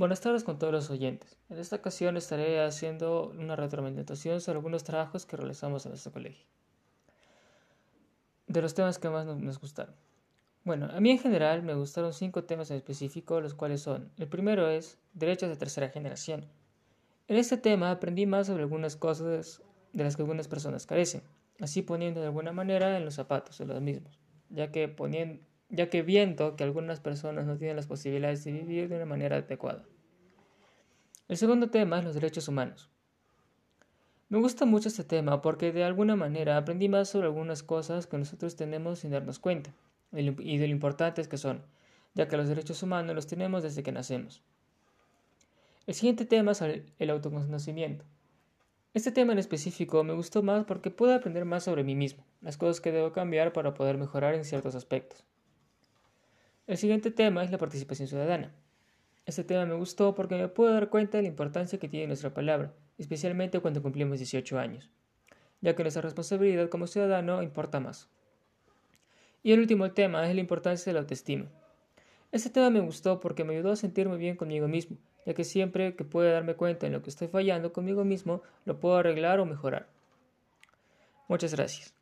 Buenas tardes con todos los oyentes. En esta ocasión estaré haciendo una retroalimentación sobre algunos trabajos que realizamos en nuestro colegio. De los temas que más nos gustaron. Bueno, a mí en general me gustaron cinco temas en específico, los cuales son, el primero es derechos de tercera generación. En este tema aprendí más sobre algunas cosas de las que algunas personas carecen, así poniendo de alguna manera en los zapatos de los mismos, ya que poniendo, ya que viendo que algunas personas no tienen las posibilidades de vivir de una manera adecuada. El segundo tema es los derechos humanos. Me gusta mucho este tema porque de alguna manera aprendí más sobre algunas cosas que nosotros tenemos sin darnos cuenta y de lo importantes que son, ya que los derechos humanos los tenemos desde que nacemos. El siguiente tema es el autoconocimiento. Este tema en específico me gustó más porque pude aprender más sobre mí mismo, las cosas que debo cambiar para poder mejorar en ciertos aspectos. El siguiente tema es la participación ciudadana. Este tema me gustó porque me pude dar cuenta de la importancia que tiene nuestra palabra, especialmente cuando cumplimos 18 años, ya que nuestra responsabilidad como ciudadano importa más. Y el último tema es la importancia de la autoestima. Este tema me gustó porque me ayudó a sentirme bien conmigo mismo, ya que siempre que pueda darme cuenta en lo que estoy fallando conmigo mismo, lo puedo arreglar o mejorar. Muchas gracias.